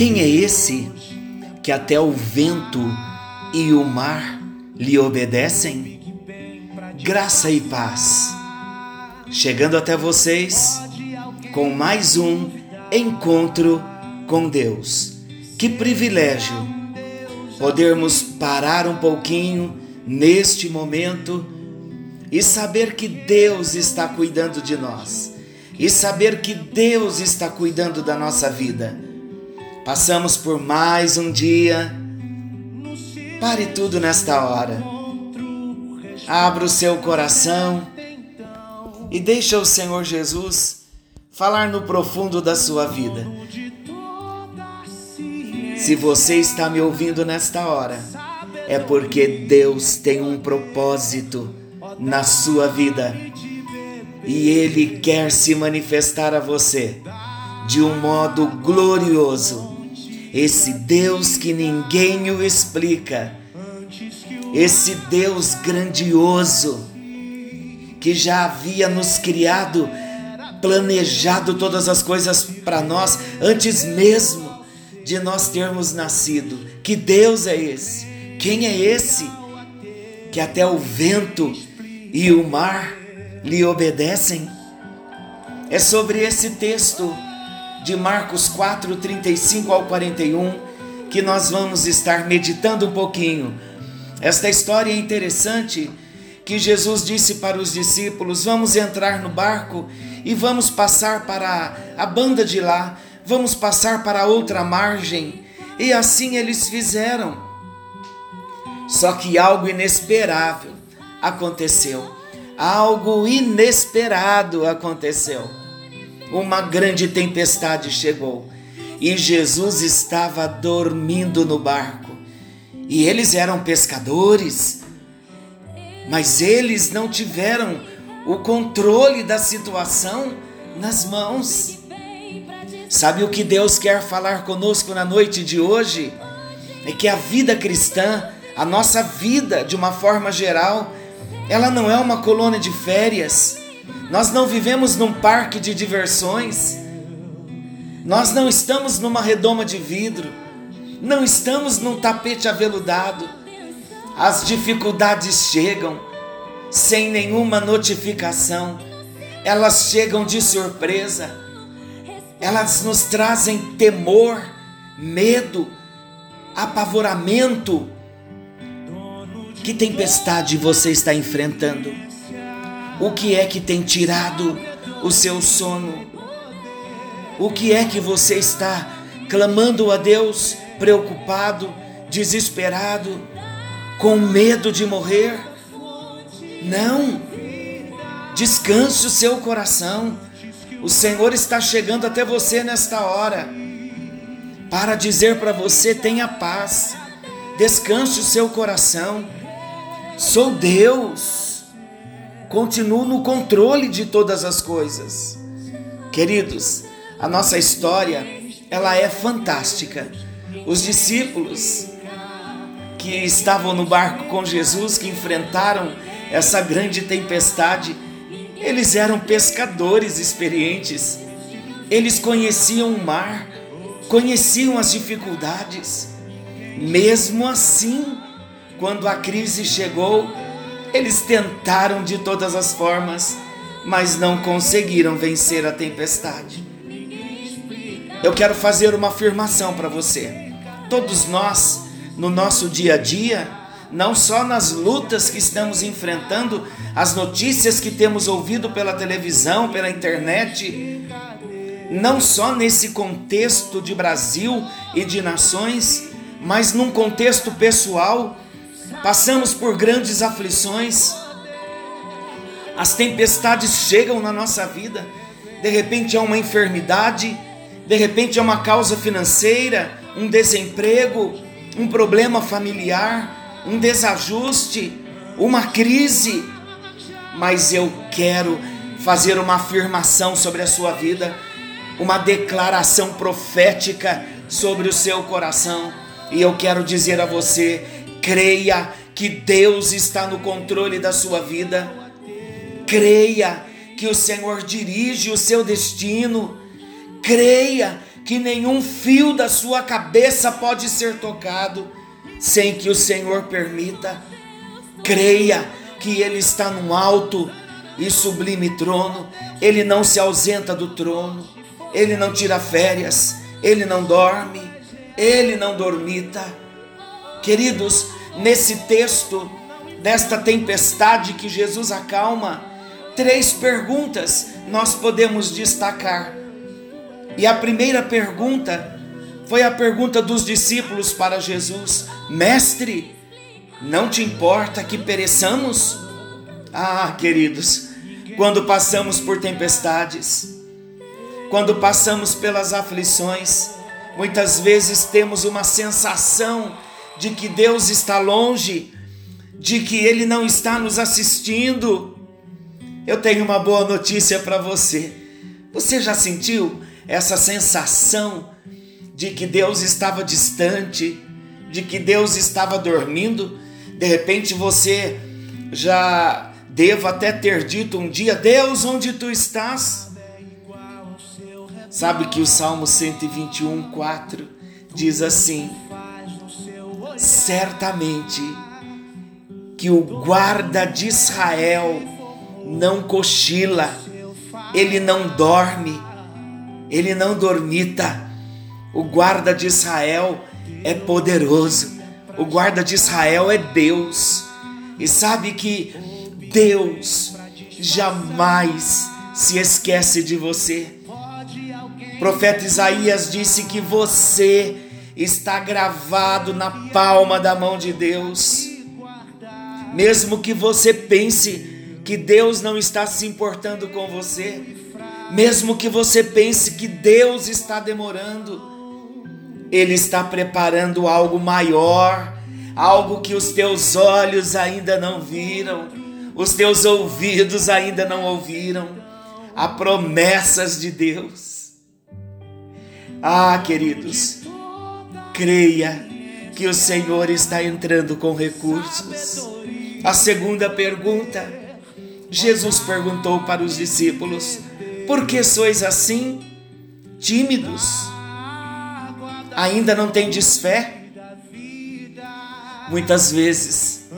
Quem é esse que até o vento e o mar lhe obedecem? Graça e paz. Chegando até vocês com mais um encontro com Deus. Que privilégio podermos parar um pouquinho neste momento e saber que Deus está cuidando de nós e saber que Deus está cuidando da nossa vida Passamos por mais um dia. Pare tudo nesta hora. Abra o seu coração e deixa o Senhor Jesus falar no profundo da sua vida. Se você está me ouvindo nesta hora, é porque Deus tem um propósito na sua vida e Ele quer se manifestar a você de um modo glorioso esse Deus que ninguém o explica, esse Deus grandioso que já havia nos criado, planejado todas as coisas para nós antes mesmo de nós termos nascido. Que Deus é esse? Quem é esse que até o vento e o mar lhe obedecem? É sobre esse texto de Marcos 4, 35 ao 41, que nós vamos estar meditando um pouquinho. Esta história é interessante que Jesus disse para os discípulos: Vamos entrar no barco e vamos passar para a banda de lá, vamos passar para outra margem. E assim eles fizeram. Só que algo inesperável aconteceu. Algo inesperado aconteceu uma grande tempestade chegou e Jesus estava dormindo no barco. E eles eram pescadores, mas eles não tiveram o controle da situação nas mãos. Sabe o que Deus quer falar conosco na noite de hoje? É que a vida cristã, a nossa vida de uma forma geral, ela não é uma colônia de férias nós não vivemos num parque de diversões. Nós não estamos numa redoma de vidro. Não estamos num tapete aveludado. As dificuldades chegam sem nenhuma notificação. Elas chegam de surpresa. Elas nos trazem temor, medo, apavoramento. Que tempestade você está enfrentando? O que é que tem tirado o seu sono? O que é que você está clamando a Deus, preocupado, desesperado, com medo de morrer? Não! Descanse o seu coração. O Senhor está chegando até você nesta hora para dizer para você: tenha paz, descanse o seu coração. Sou Deus continuo no controle de todas as coisas. Queridos, a nossa história, ela é fantástica. Os discípulos que estavam no barco com Jesus, que enfrentaram essa grande tempestade, eles eram pescadores experientes. Eles conheciam o mar, conheciam as dificuldades. Mesmo assim, quando a crise chegou, eles tentaram de todas as formas, mas não conseguiram vencer a tempestade. Eu quero fazer uma afirmação para você. Todos nós, no nosso dia a dia, não só nas lutas que estamos enfrentando, as notícias que temos ouvido pela televisão, pela internet, não só nesse contexto de Brasil e de nações, mas num contexto pessoal passamos por grandes aflições, As tempestades chegam na nossa vida. De repente é uma enfermidade, de repente é uma causa financeira, um desemprego, um problema familiar, um desajuste, uma crise. Mas eu quero fazer uma afirmação sobre a sua vida, uma declaração profética sobre o seu coração. E eu quero dizer a você: creia que Deus está no controle da sua vida. Creia que o Senhor dirige o seu destino. Creia que nenhum fio da sua cabeça pode ser tocado sem que o Senhor permita. Creia que Ele está no alto e sublime trono, Ele não se ausenta do trono, Ele não tira férias, Ele não dorme, Ele não dormita. Queridos, nesse texto, desta tempestade que Jesus acalma, três perguntas nós podemos destacar. E a primeira pergunta foi a pergunta dos discípulos para Jesus: Mestre, não te importa que pereçamos? Ah, queridos, quando passamos por tempestades, quando passamos pelas aflições, muitas vezes temos uma sensação de que Deus está longe, de que Ele não está nos assistindo. Eu tenho uma boa notícia para você. Você já sentiu essa sensação de que Deus estava distante, de que Deus estava dormindo? De repente você já Devo até ter dito um dia: Deus, onde tu estás? Sabe que o Salmo 121, 4 diz assim: Certamente que o guarda de Israel não cochila, ele não dorme, ele não dormita. O guarda de Israel é poderoso, o guarda de Israel é Deus. E sabe que Deus jamais se esquece de você. O profeta Isaías disse que você está gravado na palma da mão de Deus. Mesmo que você pense que Deus não está se importando com você, mesmo que você pense que Deus está demorando, Ele está preparando algo maior, algo que os teus olhos ainda não viram os teus ouvidos ainda não ouviram, há promessas de Deus. Ah, queridos, creia que o Senhor está entrando com recursos. A segunda pergunta, Jesus perguntou para os discípulos: Por que sois assim, tímidos? Ainda não tendes fé? Muitas vezes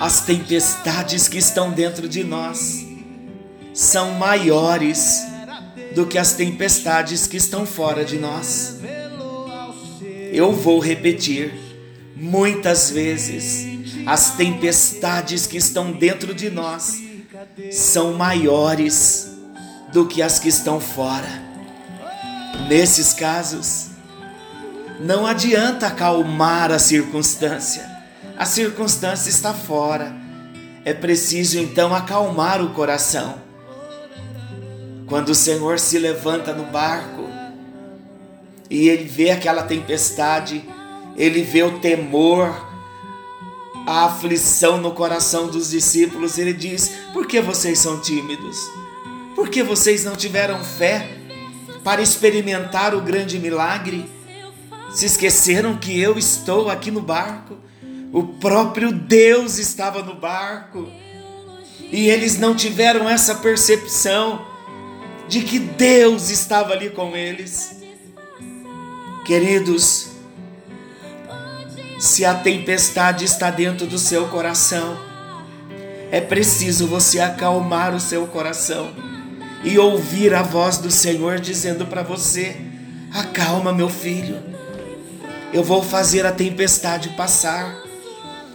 as tempestades que estão dentro de nós são maiores do que as tempestades que estão fora de nós. Eu vou repetir, muitas vezes as tempestades que estão dentro de nós são maiores do que as que estão fora. Nesses casos, não adianta acalmar a circunstância a circunstância está fora. É preciso então acalmar o coração. Quando o Senhor se levanta no barco e ele vê aquela tempestade, ele vê o temor, a aflição no coração dos discípulos, ele diz: Por que vocês são tímidos? Por que vocês não tiveram fé para experimentar o grande milagre? Se esqueceram que eu estou aqui no barco? O próprio Deus estava no barco. E eles não tiveram essa percepção de que Deus estava ali com eles. Queridos, se a tempestade está dentro do seu coração, é preciso você acalmar o seu coração e ouvir a voz do Senhor dizendo para você: acalma, meu filho, eu vou fazer a tempestade passar.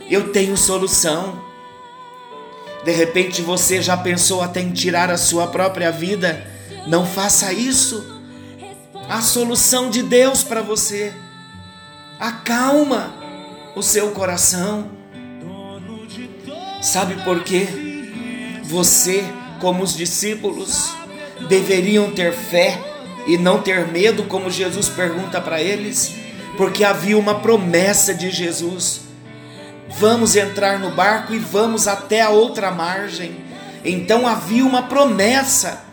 Eu tenho solução. De repente você já pensou até em tirar a sua própria vida. Não faça isso. A solução de Deus para você. Acalma o seu coração. Sabe por quê? Você, como os discípulos, deveriam ter fé e não ter medo, como Jesus pergunta para eles, porque havia uma promessa de Jesus. Vamos entrar no barco e vamos até a outra margem. Então havia uma promessa.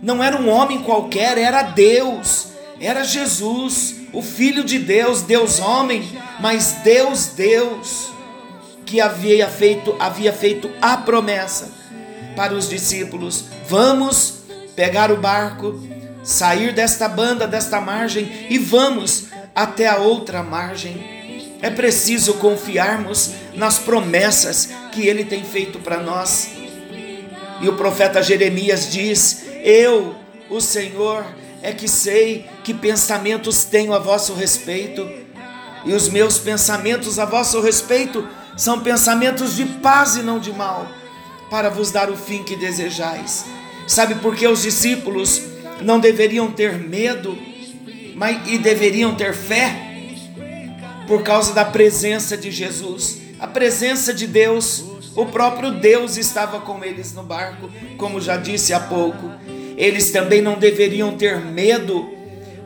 Não era um homem qualquer, era Deus, era Jesus, o Filho de Deus, Deus homem, mas Deus Deus, que havia feito, havia feito a promessa para os discípulos: vamos pegar o barco, sair desta banda, desta margem e vamos até a outra margem. É preciso confiarmos nas promessas que ele tem feito para nós. E o profeta Jeremias diz: Eu, o Senhor, é que sei que pensamentos tenho a vosso respeito, e os meus pensamentos a vosso respeito são pensamentos de paz e não de mal, para vos dar o fim que desejais. Sabe por que os discípulos não deveriam ter medo mas, e deveriam ter fé? Por causa da presença de Jesus, a presença de Deus, o próprio Deus estava com eles no barco, como já disse há pouco. Eles também não deveriam ter medo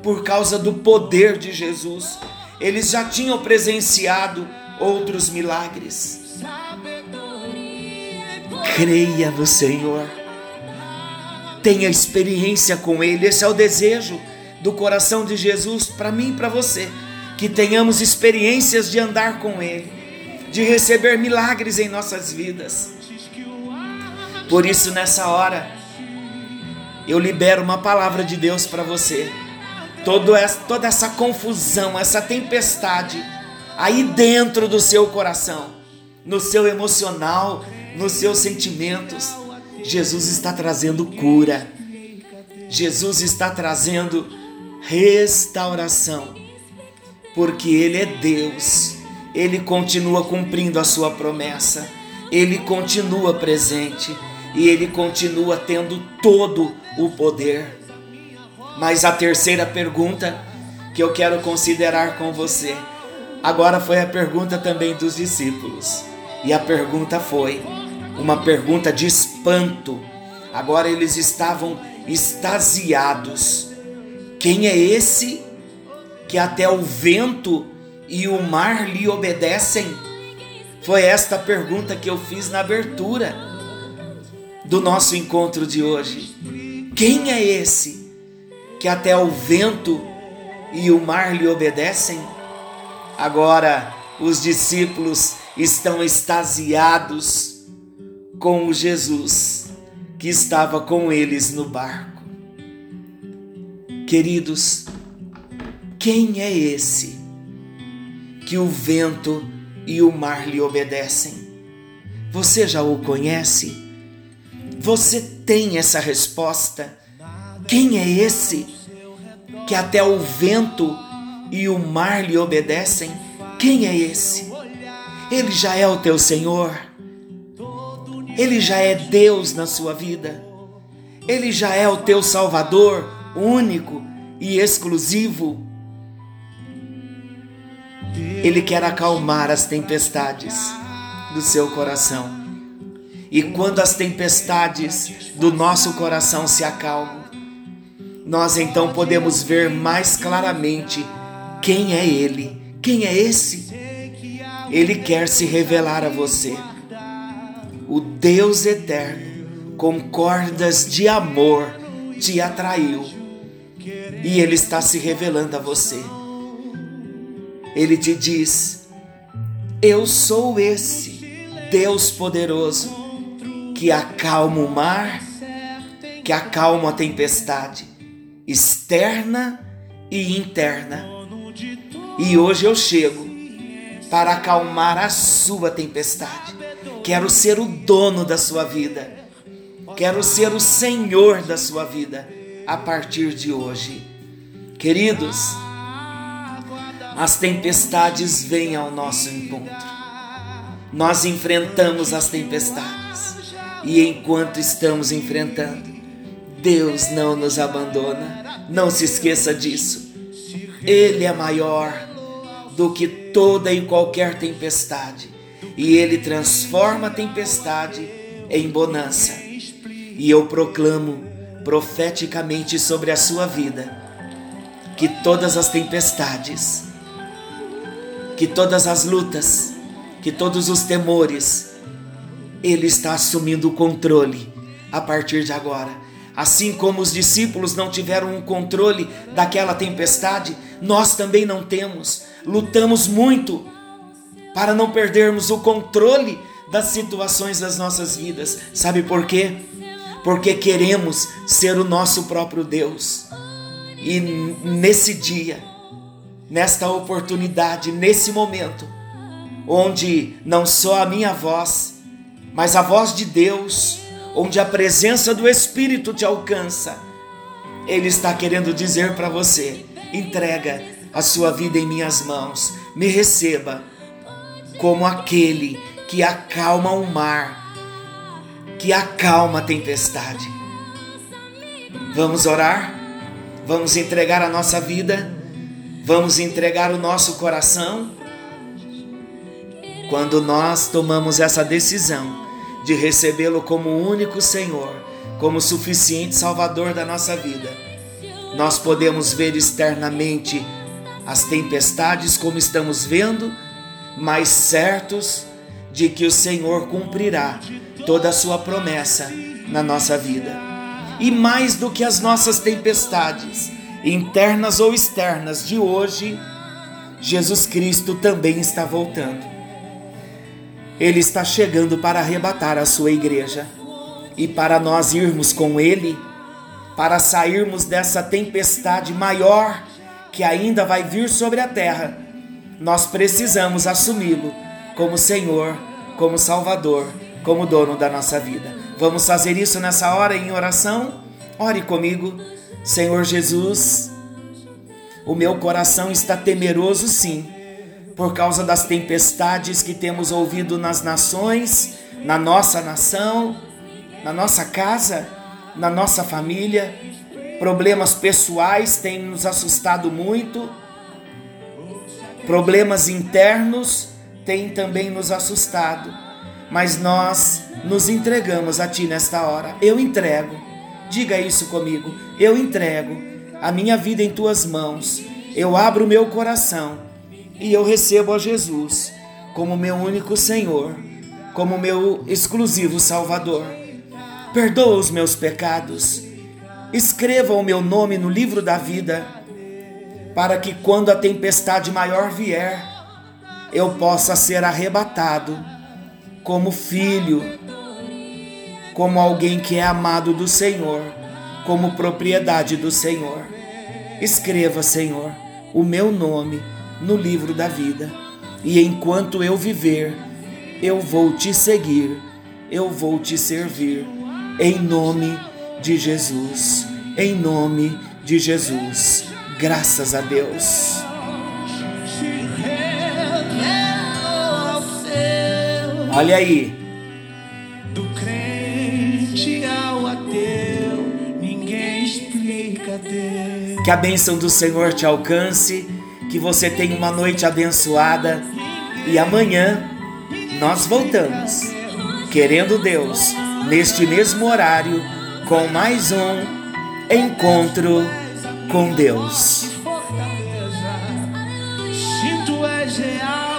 por causa do poder de Jesus. Eles já tinham presenciado outros milagres. Creia no Senhor. Tenha experiência com Ele. Esse é o desejo do coração de Jesus para mim e para você. Que tenhamos experiências de andar com Ele, de receber milagres em nossas vidas. Por isso, nessa hora, eu libero uma palavra de Deus para você. Todo essa, toda essa confusão, essa tempestade aí dentro do seu coração, no seu emocional, nos seus sentimentos, Jesus está trazendo cura. Jesus está trazendo restauração. Porque Ele é Deus. Ele continua cumprindo a sua promessa. Ele continua presente. E Ele continua tendo todo o poder. Mas a terceira pergunta que eu quero considerar com você, agora foi a pergunta também dos discípulos. E a pergunta foi uma pergunta de espanto. Agora eles estavam extasiados. Quem é esse que até o vento e o mar lhe obedecem? Foi esta pergunta que eu fiz na abertura do nosso encontro de hoje. Quem é esse que até o vento e o mar lhe obedecem? Agora os discípulos estão extasiados com o Jesus que estava com eles no barco. Queridos, quem é esse que o vento e o mar lhe obedecem? Você já o conhece? Você tem essa resposta? Quem é esse que até o vento e o mar lhe obedecem? Quem é esse? Ele já é o teu Senhor. Ele já é Deus na sua vida. Ele já é o teu Salvador único e exclusivo. Ele quer acalmar as tempestades do seu coração. E quando as tempestades do nosso coração se acalmam, nós então podemos ver mais claramente quem é Ele, quem é esse. Ele quer se revelar a você. O Deus eterno, com cordas de amor, te atraiu e Ele está se revelando a você. Ele te diz: Eu sou esse Deus poderoso que acalma o mar, que acalma a tempestade externa e interna. E hoje eu chego para acalmar a sua tempestade. Quero ser o dono da sua vida. Quero ser o Senhor da sua vida a partir de hoje. Queridos, as tempestades vêm ao nosso encontro. Nós enfrentamos as tempestades. E enquanto estamos enfrentando, Deus não nos abandona. Não se esqueça disso. Ele é maior do que toda e qualquer tempestade. E ele transforma a tempestade em bonança. E eu proclamo profeticamente sobre a sua vida que todas as tempestades, que todas as lutas, que todos os temores, Ele está assumindo o controle a partir de agora. Assim como os discípulos não tiveram um controle daquela tempestade, nós também não temos. Lutamos muito para não perdermos o controle das situações das nossas vidas. Sabe por quê? Porque queremos ser o nosso próprio Deus. E nesse dia, nesta oportunidade, nesse momento, onde não só a minha voz, mas a voz de Deus, onde a presença do Espírito te alcança, Ele está querendo dizer para você: entrega a sua vida em minhas mãos, me receba como aquele que acalma o mar, que acalma a tempestade. Vamos orar? Vamos entregar a nossa vida? Vamos entregar o nosso coração? Quando nós tomamos essa decisão de recebê-lo como único Senhor, como suficiente Salvador da nossa vida, nós podemos ver externamente as tempestades como estamos vendo, mas certos de que o Senhor cumprirá toda a sua promessa na nossa vida. E mais do que as nossas tempestades, internas ou externas de hoje, Jesus Cristo também está voltando. Ele está chegando para arrebatar a sua igreja e para nós irmos com Ele, para sairmos dessa tempestade maior que ainda vai vir sobre a terra, nós precisamos assumi-lo como Senhor, como Salvador, como dono da nossa vida. Vamos fazer isso nessa hora em oração? Ore comigo, Senhor Jesus. O meu coração está temeroso, sim, por causa das tempestades que temos ouvido nas nações, na nossa nação, na nossa casa, na nossa família. Problemas pessoais têm nos assustado muito. Problemas internos têm também nos assustado mas nós nos entregamos a Ti nesta hora. Eu entrego, diga isso comigo. Eu entrego a minha vida em Tuas mãos. Eu abro o meu coração e eu recebo a Jesus como meu único Senhor, como meu exclusivo Salvador. Perdoa os meus pecados. Escreva o meu nome no livro da vida, para que quando a tempestade maior vier, eu possa ser arrebatado como filho, como alguém que é amado do Senhor, como propriedade do Senhor. Escreva, Senhor, o meu nome no livro da vida, e enquanto eu viver, eu vou te seguir, eu vou te servir, em nome de Jesus, em nome de Jesus. Graças a Deus. Olha aí. Do crente ao ateu, ninguém explica Deus. Que a bênção do Senhor te alcance, que você tenha uma noite abençoada e amanhã nós voltamos, querendo Deus, neste mesmo horário, com mais um encontro com Deus. Se tu real.